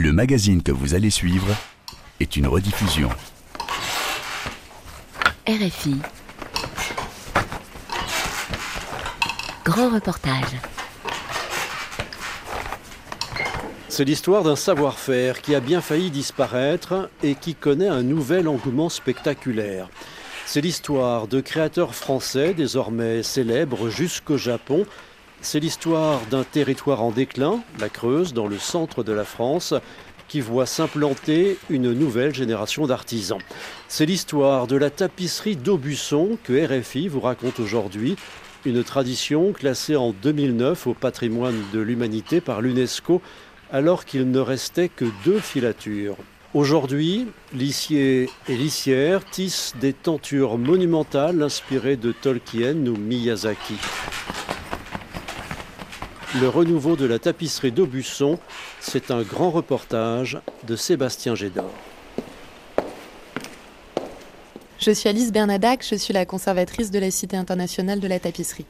Le magazine que vous allez suivre est une rediffusion. RFI. Grand reportage. C'est l'histoire d'un savoir-faire qui a bien failli disparaître et qui connaît un nouvel engouement spectaculaire. C'est l'histoire de créateurs français désormais célèbres jusqu'au Japon. C'est l'histoire d'un territoire en déclin, la Creuse, dans le centre de la France, qui voit s'implanter une nouvelle génération d'artisans. C'est l'histoire de la tapisserie d'Aubusson que RFI vous raconte aujourd'hui, une tradition classée en 2009 au patrimoine de l'humanité par l'UNESCO alors qu'il ne restait que deux filatures. Aujourd'hui, lissier et lissière tissent des tentures monumentales inspirées de Tolkien ou Miyazaki. Le renouveau de la tapisserie d'Aubusson, c'est un grand reportage de Sébastien Gédor. Je suis Alice Bernadac, je suis la conservatrice de la Cité internationale de la tapisserie.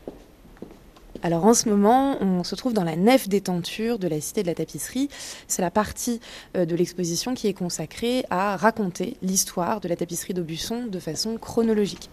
Alors en ce moment, on se trouve dans la nef des tentures de la Cité de la Tapisserie. C'est la partie euh, de l'exposition qui est consacrée à raconter l'histoire de la tapisserie d'Aubusson de façon chronologique.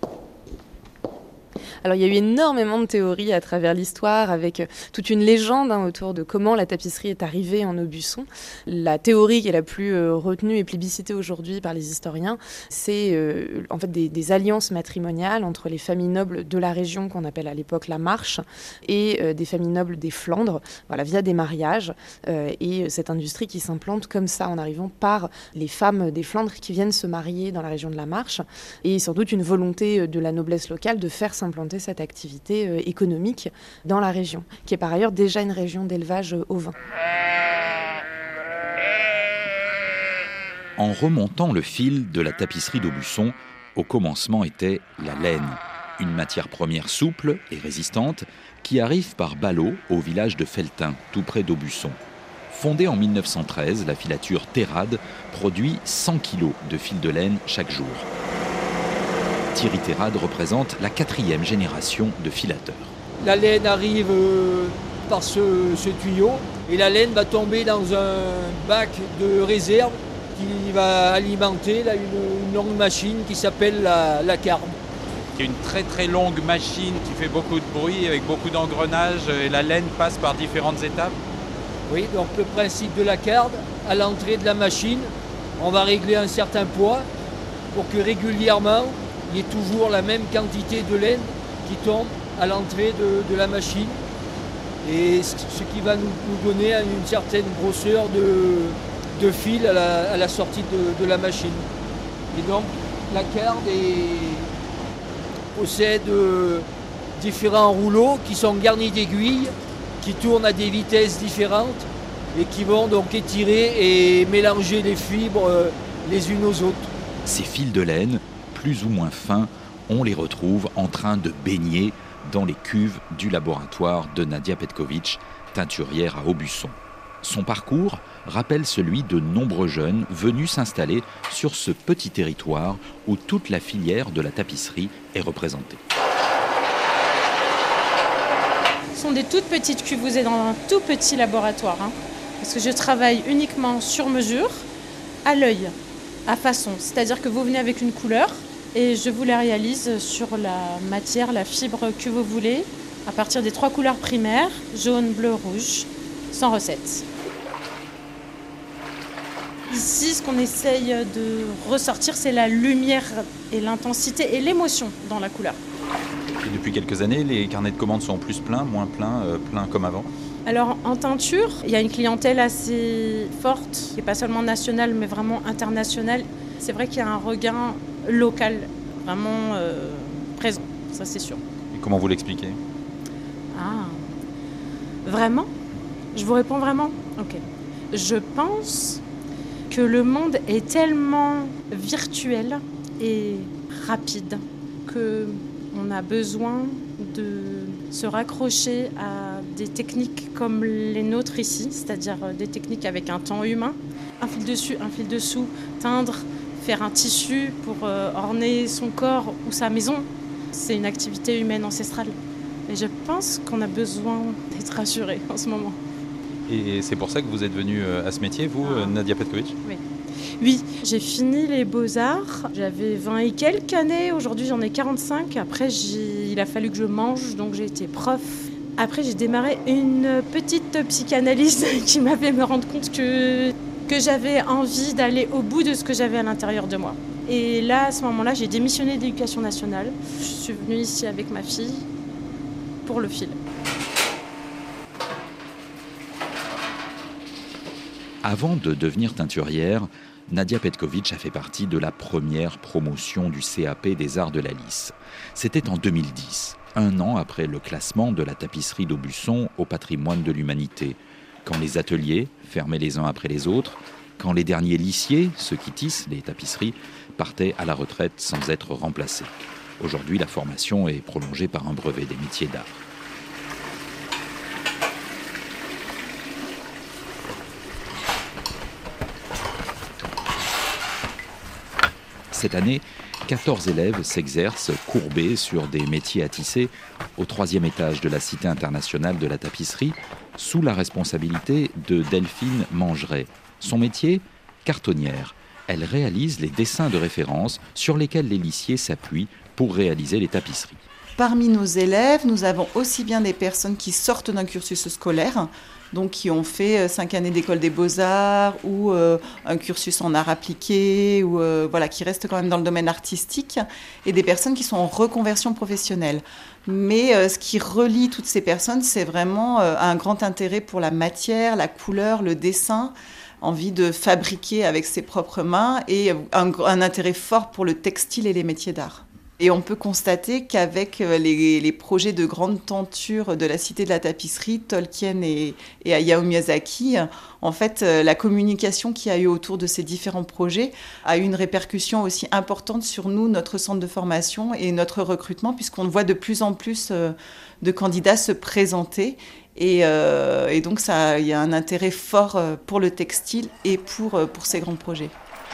Alors il y a eu énormément de théories à travers l'histoire, avec euh, toute une légende hein, autour de comment la tapisserie est arrivée en Aubusson. La théorie qui est la plus euh, retenue et plébiscitée aujourd'hui par les historiens, c'est euh, en fait des, alliances matrimoniales entre les familles nobles de la région qu'on appelle à l'époque la Marche et des familles nobles des Flandres, via des mariages. et cette industrie qui s'implante comme ça en arrivant par les femmes des Flandres qui viennent se marier dans la région de la Marche. Et sans doute une volonté de la noblesse locale de faire s'implanter cette activité euh, économique dans la région, qui est par ailleurs déjà une région d'élevage euh, au vin. En remontant le fil de la tapisserie d'Aubusson, au commencement était la laine, une matière première souple et résistante qui arrive par ballot au village de Feltin, tout près d'Aubusson. Fondée en 1913, la filature Terrade produit 100 kg de fil de laine chaque jour. Thierry Terrade représente la quatrième génération de filateurs. La laine arrive euh, par ce, tuyau et la laine va tomber dans un bac de réserve qui va alimenter une, longue machine qui s'appelle la, la carbe. Qui est une très très longue machine qui fait beaucoup de bruit avec beaucoup d'engrenages et la laine passe par différentes étapes. Oui, donc le principe de la carbe, à l'entrée de la machine, on va régler un certain poids pour que régulièrement il y a toujours la même quantité de laine qui tombe à l'entrée de, la machine. Et ce qui va nous, donner une certaine grosseur de, fil à la, sortie de, la machine. Et donc la carte possède euh, différents rouleaux qui sont garnis d'aiguilles, qui tournent à des vitesses différentes et qui vont donc étirer et mélanger les fibres euh, les unes aux autres. Ces fils de laine plus ou moins fins, on les retrouve en train de baigner dans les cuves du laboratoire de Nadia Petkovic, teinturière à Aubusson. Son parcours rappelle celui de nombreux jeunes venus s'installer sur ce petit territoire où toute la filière de la tapisserie est représentée. Ce sont des toutes petites cuves, vous êtes dans un tout petit laboratoire, hein. parce que je travaille uniquement sur mesure, à l'œil, à façon. C'est-à-dire que vous venez avec une couleur, et je vous la réalise sur la matière, la fibre que vous voulez, à partir des trois couleurs primaires, jaune, bleu, rouge, sans recette. Ici, ce qu'on essaye de ressortir, c'est la lumière et l'intensité et l'émotion dans la couleur. Et depuis quelques années, les carnets de commandes sont plus pleins, moins pleins, euh, pleins comme avant? Alors en teinture, il y a une clientèle assez forte, qui n'est pas seulement nationale mais vraiment internationale. C'est vrai qu'il y a un regain local, vraiment euh, présent, ça c'est sûr. Et comment vous l'expliquez? Ah, vraiment? Je vous réponds vraiment? Ok. Je pense que le monde est tellement virtuel et rapide que on a besoin de se raccrocher à des techniques comme les nôtres ici, c'est-à-dire des techniques avec un temps humain, un fil dessus, un fil dessous, teindre, faire un tissu pour euh, orner son corps ou sa maison, c'est une activité humaine ancestrale. Et je pense qu'on a besoin d'être rassuré en ce moment. Et c'est pour ça que vous êtes venue à ce métier, vous, Nadia Petkovic? Oui. Oui, j'ai fini les beaux-arts. J'avais 20 et quelques années. Aujourd'hui, j'en ai 45. Après, il a fallu que je mange, donc j'ai été prof. Après, j'ai démarré une petite psychanalyse qui m'a fait me rendre compte que, que j'avais envie d'aller au bout de ce que j'avais à l'intérieur de moi. Et là, à ce moment-là, j'ai démissionné de l'éducation nationale. Je suis venue ici avec ma fille pour le fil. Avant de devenir teinturière, Nadia Petkovic a fait partie de la première promotion du CAP des Arts de la Lys. C'était en 2010, un an après le classement de la tapisserie d'Aubusson au patrimoine de l'humanité, quand les ateliers, fermés les uns après les autres, quand les derniers lissiers, ceux qui tissent les tapisseries, partaient à la retraite sans être remplacés. Aujourd'hui, la formation est prolongée par un brevet des métiers d'art. Cette année, 14 élèves s'exercent courbés sur des métiers à tisser au troisième étage de la Cité internationale de la tapisserie, sous la responsabilité de Delphine Mangeret. Son métier Cartonnière. Elle réalise les dessins de référence sur lesquels les lissiers s'appuient pour réaliser les tapisseries. Parmi nos élèves, nous avons aussi bien des personnes qui sortent d'un cursus scolaire, donc qui ont fait euh, cinq années d'école des beaux-arts ou euh, un cursus en art appliqué, ou euh, voilà, qui restent quand même dans le domaine artistique, et des personnes qui sont en reconversion professionnelle. Mais ce qui relie toutes ces personnes, c'est vraiment un grand intérêt pour la matière, la couleur, le dessin envie de fabriquer avec ses propres mains et un intérêt fort pour le textile et les métiers d'art. Et on peut constater qu'avec euh, les, projets de grande tenture de la Cité de la Tapisserie, Tolkien et, et Hayao Miyazaki, en fait, euh, la communication qu'il y a eu autour de ces différents projets a eu une répercussion aussi importante sur nous, notre centre de formation et notre recrutement, puisqu'on voit de plus en plus euh, de candidats se présenter. Et, donc, il y a un intérêt fort pour le textile et pour ces grands projets.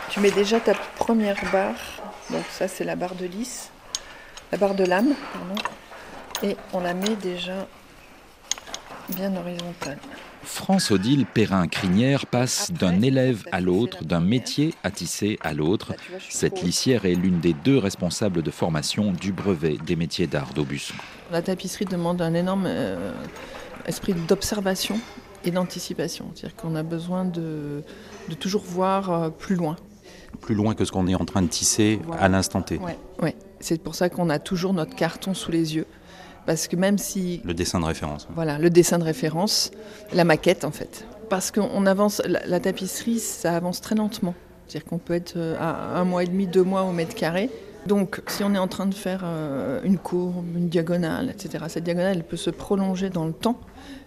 Tu mets déjà ta première barre donc ça c'est la barre de lisse, la barre de lame, pardon. Et on la met déjà bien horizontale. France-Odile Perrin-Crinière passe d'un élève à l'autre, d'un métier à tisser à l'autre. Cette lissière est l'une des deux responsables de formation du brevet des métiers d'art d'Aubusson. La tapisserie demande un énorme euh, esprit d'observation et d'anticipation. C'est-à-dire qu'on a besoin de, de toujours voir euh, plus loin plus loin que ce qu'on est en train de tisser à l'instant T. Oui, c'est pour ça qu'on a toujours notre carton sous les yeux. Parce que même si... Le dessin de référence. Voilà, le dessin de référence, la maquette en fait. Parce qu'on avance, la, tapisserie, ça avance très lentement. C'est-à-dire qu'on peut être euh, à un mois et demi, deux mois au mètre carré. Donc, si on est en train de faire euh, une courbe, une diagonale, etc., cette diagonale, elle peut se prolonger dans le temps.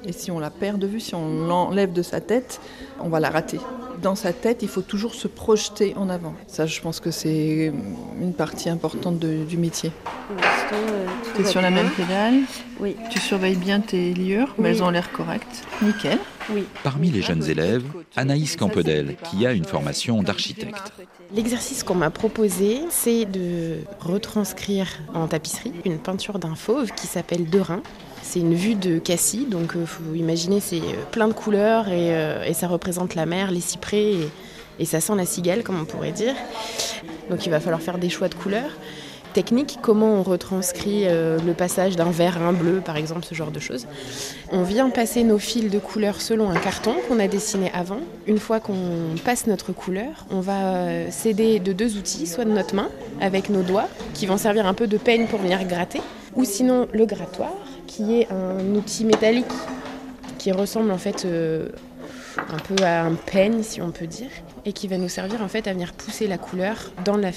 Et si on la perd de vue, si on l'enlève de sa tête, on va la rater. Dans sa tête, il faut toujours se projeter en avant. Ça, je pense que c'est une partie importante du métier. Euh, tu es sur la même pédale Oui. Tu surveilles bien tes liures, mais elles ont l'air correctes. Nickel. Oui. Parmi les jeunes élèves, Anaïs Campedel, qui a une formation d'architecte. L'exercice qu'on m'a proposé, c'est de retranscrire en tapisserie une peinture d'un fauve qui s'appelle Derain. C'est une vue de Cassis, donc il euh, faut imaginer c'est euh, plein de couleurs euh, et, ça représente la mer, les cyprès et, ça sent la cigale comme on pourrait dire. Donc il va falloir faire des choix de couleurs. Technique, comment on retranscrit le passage d'un vert à un bleu par exemple, ce genre de choses. On vient passer nos fils de couleurs selon un carton qu'on a dessiné avant. Une fois qu'on passe notre couleur, on va s'aider de deux outils, soit de notre main avec nos doigts qui vont servir un peu de peigne pour venir gratter, ou sinon le grattoir qui est un outil métallique qui ressemble en fait euh, un peu à un peigne si on peut dire et qui va nous servir en fait à venir pousser la couleur dans la,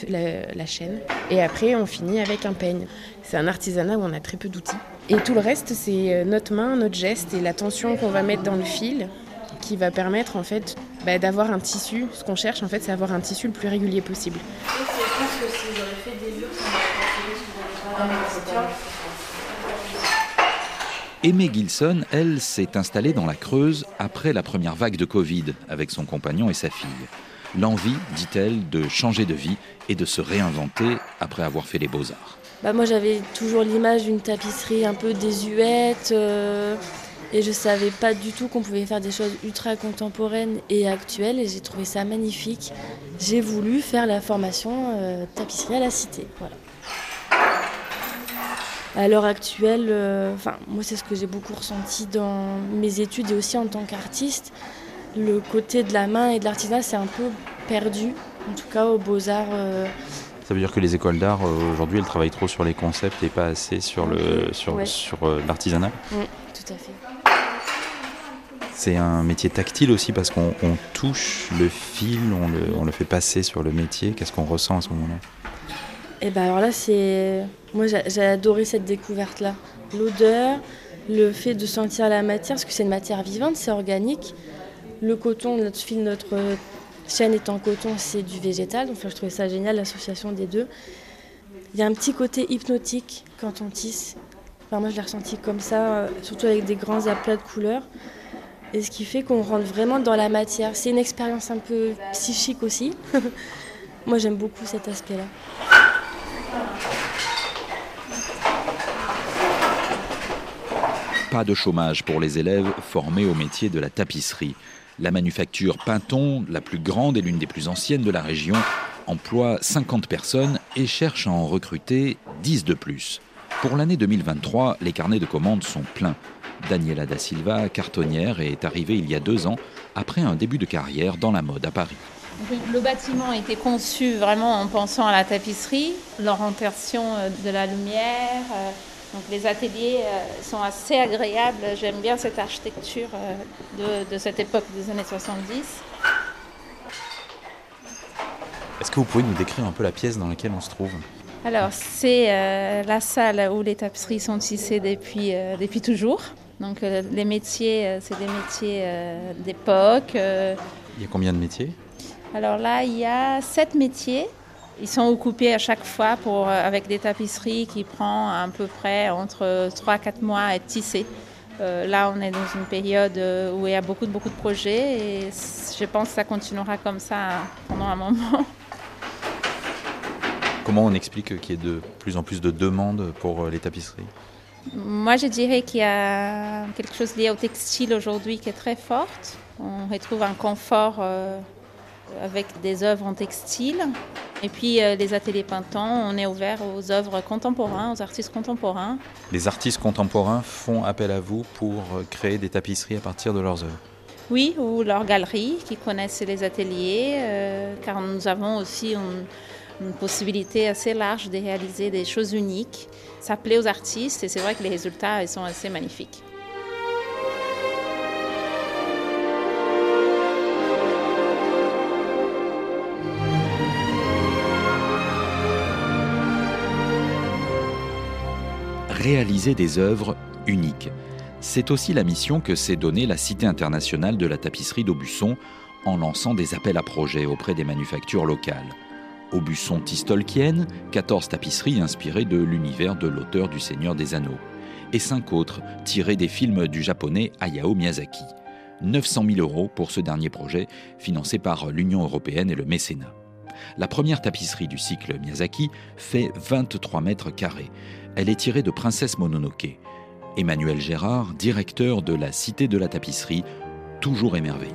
chaîne et après on finit avec un peigne. C'est un artisanat où on a très peu d'outils et tout le reste c'est euh, notre main, notre geste et la tension qu'on va mettre dans le fil qui va permettre en fait bah, d'avoir un tissu. Ce qu'on cherche en fait c'est avoir un tissu le plus régulier possible. Aimée Gilson, elle, s'est installée dans la Creuse après la première vague de Covid avec son compagnon et sa fille. L'envie, dit-elle, de changer de vie et de se réinventer après avoir fait les beaux-arts. Bah moi j'avais toujours l'image d'une tapisserie un peu désuète, euh, Et je savais pas du tout qu'on pouvait faire des choses ultra contemporaines et actuelles et j'ai trouvé ça magnifique. J'ai voulu faire la formation euh, tapisserie à la cité. Voilà. À l'heure actuelle, euh, enfin, moi c'est ce que j'ai beaucoup ressenti dans mes études et aussi en tant qu'artiste. Le côté de la main et de l'artisanat c'est un peu perdu, en tout cas aux beaux-arts. euh, Ça veut dire que les écoles d'art euh, aujourd'hui elles travaillent trop sur les concepts et pas assez sur le sur, Ouais. sur l'artisanat. mm, tout à fait. C'est un métier tactile aussi parce qu'on on touche le fil, on le, on le fait passer sur le métier. Qu'est-ce qu'on ressent à ce moment-là? Et ben alors là, c'est. Moi, j'ai adoré cette découverte-là. L'odeur, le fait de sentir la matière, parce que c'est une matière vivante, c'est organique. Le coton, notre fil, notre chaîne est en coton, c'est du végétal. Donc, enfin, je trouvais ça génial, l'association des deux. Il y a un petit côté hypnotique quand on tisse. Enfin, moi, je l'ai ressenti comme ça, euh, surtout avec des grands aplats de couleurs. Et ce qui fait qu'on rentre vraiment dans la matière. C'est une expérience un peu psychique aussi. moi, j'aime beaucoup cet aspect-là. De chômage pour les élèves formés au métier de la tapisserie. La manufacture Pinton, la plus grande et l'une des plus anciennes de la région, emploie 50 personnes et cherche à en recruter 10 de plus. Pour l'année 2023, les carnets de commandes sont pleins. Daniela da Silva, cartonnière, est arrivée il y a deux ans après un début de carrière dans la mode à Paris. Le bâtiment a été conçu vraiment en pensant à la tapisserie, l'orientation euh, de la lumière. Donc les ateliers euh, sont assez agréables. J'aime bien cette architecture euh, de, de cette époque des années 70. Est-ce que vous pouvez nous décrire un peu la pièce dans laquelle on se trouve? Alors c'est euh, la salle où les tapisseries sont tissées depuis, euh, depuis toujours. Donc euh, les métiers, c'est des métiers d'époque. Il y a combien de métiers? Alors là, il y a sept métiers. Ils sont occupés à chaque fois pour, euh, avec des tapisseries qui prend à peu près entre 3 à 4 mois à être tissées. Euh, là, on est dans une période euh, où il y a beaucoup, de- beaucoup de projets et je pense que ça continuera comme ça pendant un moment. Comment on explique qu'il y ait de plus en plus de demandes pour les tapisseries? Moi, je dirais qu'il y a quelque chose lié au textile aujourd'hui qui est très forte. On retrouve un confort euh, avec des œuvres en textile. Et puis, euh, les ateliers pintants, on est ouvert aux œuvres contemporaines, aux artistes contemporains. Les artistes contemporains font appel à vous pour euh, créer des tapisseries à partir de leurs œuvres. Oui, ou leurs galeries qui connaissent les ateliers, euh, car nous avons aussi une, une possibilité assez large de réaliser des choses uniques. Ça plaît aux artistes et c'est vrai que les résultats ils sont assez magnifiques. Réaliser des œuvres uniques. C'est aussi la mission que s'est donnée la Cité internationale de la tapisserie d'Aubusson en lançant des appels à projets auprès des manufactures locales. Aubusson Tistolkien, 14 tapisseries inspirées de l'univers de l'auteur du Seigneur des Anneaux, et 5 autres tirées des films du japonais Hayao Miyazaki. 900 000 euros pour ce dernier projet, financé par l'Union européenne et le mécénat. La première tapisserie du cycle Miyazaki fait 23 mètres carrés. Elle est tirée de Princesse Mononoke. Emmanuel Gérard, directeur de la Cité de la Tapisserie, toujours émerveillé.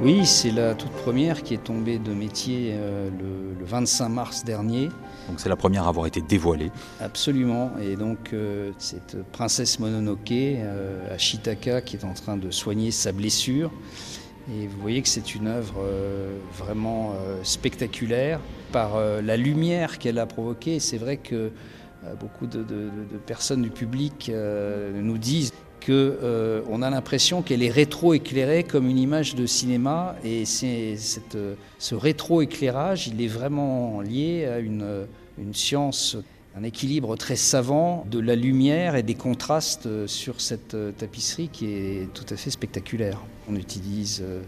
Oui, c'est la toute première qui est tombée de métier euh, le, le 25 mars dernier. Donc c'est la première à avoir été dévoilée. Absolument. Et donc euh, cette princesse Mononoke, euh, Ashitaka, qui est en train de soigner sa blessure. Et vous voyez que c'est une œuvre euh, vraiment euh, spectaculaire par euh, la lumière qu'elle a provoquée. C'est vrai que beaucoup de, personnes du public nous disent qu'on a l'impression qu'elle est rétro-éclairée comme une image de cinéma. Et ce rétro-éclairage, il est vraiment lié à une, science, un équilibre très savant de la lumière et des contrastes sur cette tapisserie qui est tout à fait spectaculaire. On utilise euh,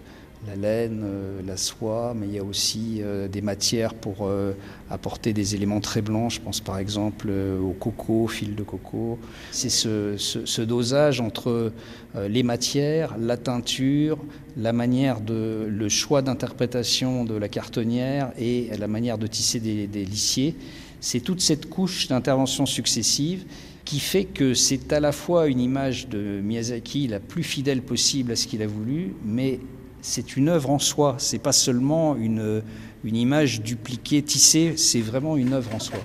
la laine, euh, la soie, mais il y a aussi euh, des matières pour apporter des éléments très blancs. Je pense par exemple au coco, au fil de coco. C'est ce, dosage entre les matières, la teinture, la manière de, le choix d'interprétation de la cartonnière et la manière de tisser des, des lissiers. C'est toute cette couche d'interventions successives qui fait que c'est à la fois une image de Miyazaki la plus fidèle possible à ce qu'il a voulu, mais c'est une œuvre en soi, c'est pas seulement une, une image dupliquée, tissée, c'est vraiment une œuvre en soi.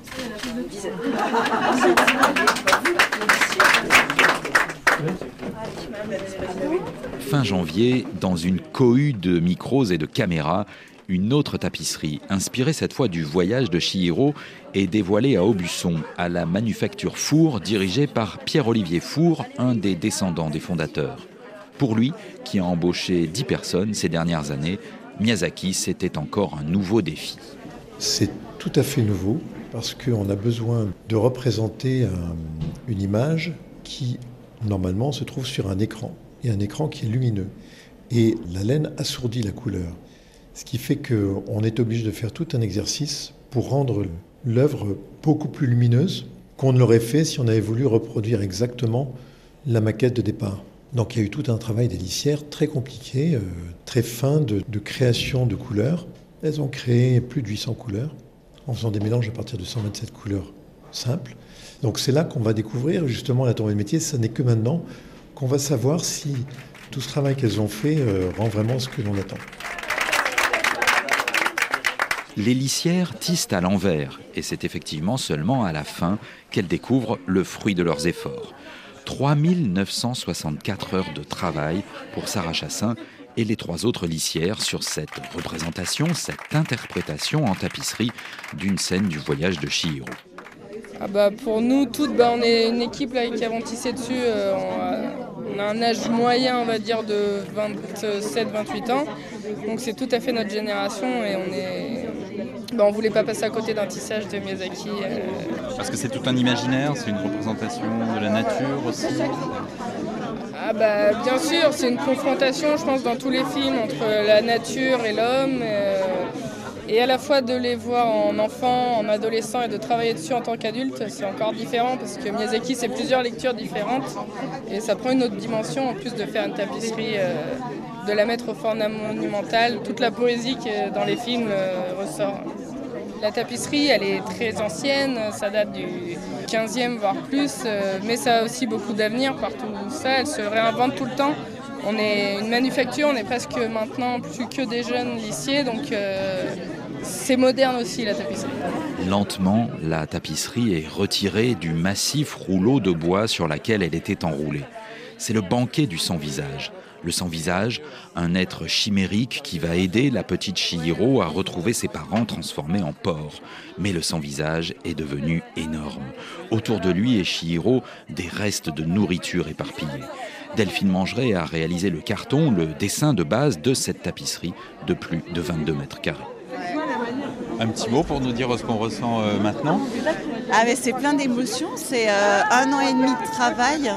Fin janvier, dans une cohue de micros et de caméras, une autre tapisserie, inspirée cette fois du voyage de Chihiro, est dévoilée à Aubusson, à la manufacture Four, dirigée par Pierre-Olivier Four, un des descendants des fondateurs. Pour lui, qui a embauché 10 personnes ces dernières années, Miyazaki, c'était encore un nouveau défi. C'est tout à fait nouveau parce qu'on a besoin de représenter une image qui, normalement, se trouve sur un écran, et un écran qui est lumineux. Et la laine assourdit la couleur. Ce qui fait qu'on est obligé de faire tout un exercice pour rendre l'œuvre beaucoup plus lumineuse qu'on ne l'aurait fait si on avait voulu reproduire exactement la maquette de départ. Donc il y a eu tout un travail des très compliqué, euh, très fin de, création de couleurs. Elles ont créé plus de 800 couleurs en faisant des mélanges à partir de 127 couleurs simples. Donc c'est là qu'on va découvrir justement la tournée de métier. Ce n'est que maintenant qu'on va savoir si tout ce travail qu'elles ont fait euh, rend vraiment ce que l'on attend les lissières tissent à l'envers, et c'est effectivement seulement à la fin qu'elles découvrent le fruit de leurs efforts. 3964 heures de travail pour Sarah Chassin et les trois autres lissières sur cette représentation, cette interprétation en tapisserie d'une scène du voyage de Chihiro. Ah bah pour nous toutes, bah on est une équipe là, qui avons tissé dessus. Euh, on, a, un âge moyen, on va dire, de 27-28 ans. Donc c'est tout à fait notre génération et on est, bah, on voulait pas passer à côté d'un tissage de Miyazaki. Euh. Parce que c'est tout un imaginaire, c'est une représentation de la nature aussi. Ah bah bien sûr, c'est une confrontation, je pense, dans tous les films entre la nature et l'homme. Euh, et à la fois de les voir en enfant, en adolescent et de travailler dessus en tant qu'adulte, c'est encore différent parce que Miyazaki, c'est plusieurs lectures différentes et ça prend une autre dimension en plus de faire une tapisserie, euh, de la mettre au format monumental. Toute la poésie qui est dans les films euh, ressort. La tapisserie, elle est très ancienne, ça date du 15e voire plus, euh, mais ça a aussi beaucoup d'avenir partout ça, elle se réinvente tout le temps. On est une manufacture, on est presque maintenant plus que des jeunes lycées, donc c'est moderne aussi la tapisserie. Lentement, la tapisserie est retirée du massif rouleau de bois sur laquelle elle était enroulée. C'est le banquet du sans-visage. Le sans-visage, un être chimérique qui va aider la petite Chihiro à retrouver ses parents transformés en porc. Mais le sans-visage est devenu énorme. Autour de lui et Chihiro, des restes de nourriture éparpillés. Delphine Mangeret a réalisé le carton, le dessin de base de cette tapisserie de plus de 22 mètres carrés. Un petit mot pour nous dire ce qu'on ressent euh, maintenant? Ah, C'est plein d'émotions, c'est euh, un an et demi de travail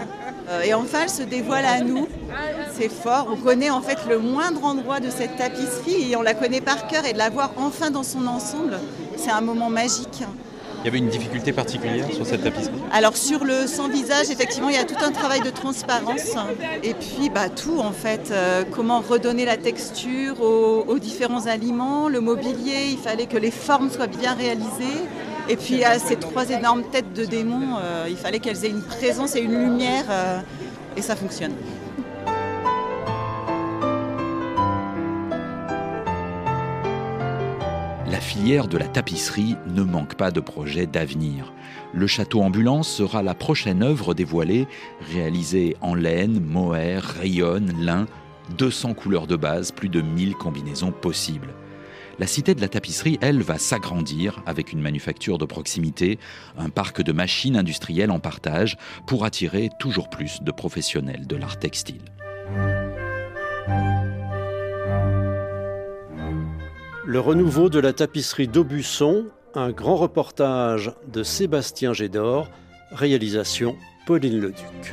et enfin elle se dévoile à nous. C'est fort, on connaît en fait le moindre endroit de cette tapisserie et on la connaît par cœur et de la voir enfin dans son ensemble, c'est un moment magique. Il y avait une difficulté particulière sur cette tapisserie? Alors sur le sans visage, effectivement, il y a tout un travail de transparence et puis bah, tout en fait. Euh, comment redonner la texture aux, différents aliments, le mobilier, il fallait que les formes soient bien réalisées. Et puis à ces trois énormes têtes de démons, euh, il fallait qu'elles aient une présence et une lumière euh, et ça fonctionne. la filière de la tapisserie ne manque pas de projets d'avenir. Le château ambulance sera la prochaine œuvre dévoilée, réalisée en laine, mohair, rayonne, lin, 200 couleurs de base, plus de 1000 combinaisons possibles. La cité de la tapisserie, elle, va s'agrandir avec une manufacture de proximité, un parc de machines industrielles en partage pour attirer toujours plus de professionnels de l'art textile. Le renouveau de la tapisserie d'Aubusson, un grand reportage de Sébastien Gédor, réalisation Pauline Leduc.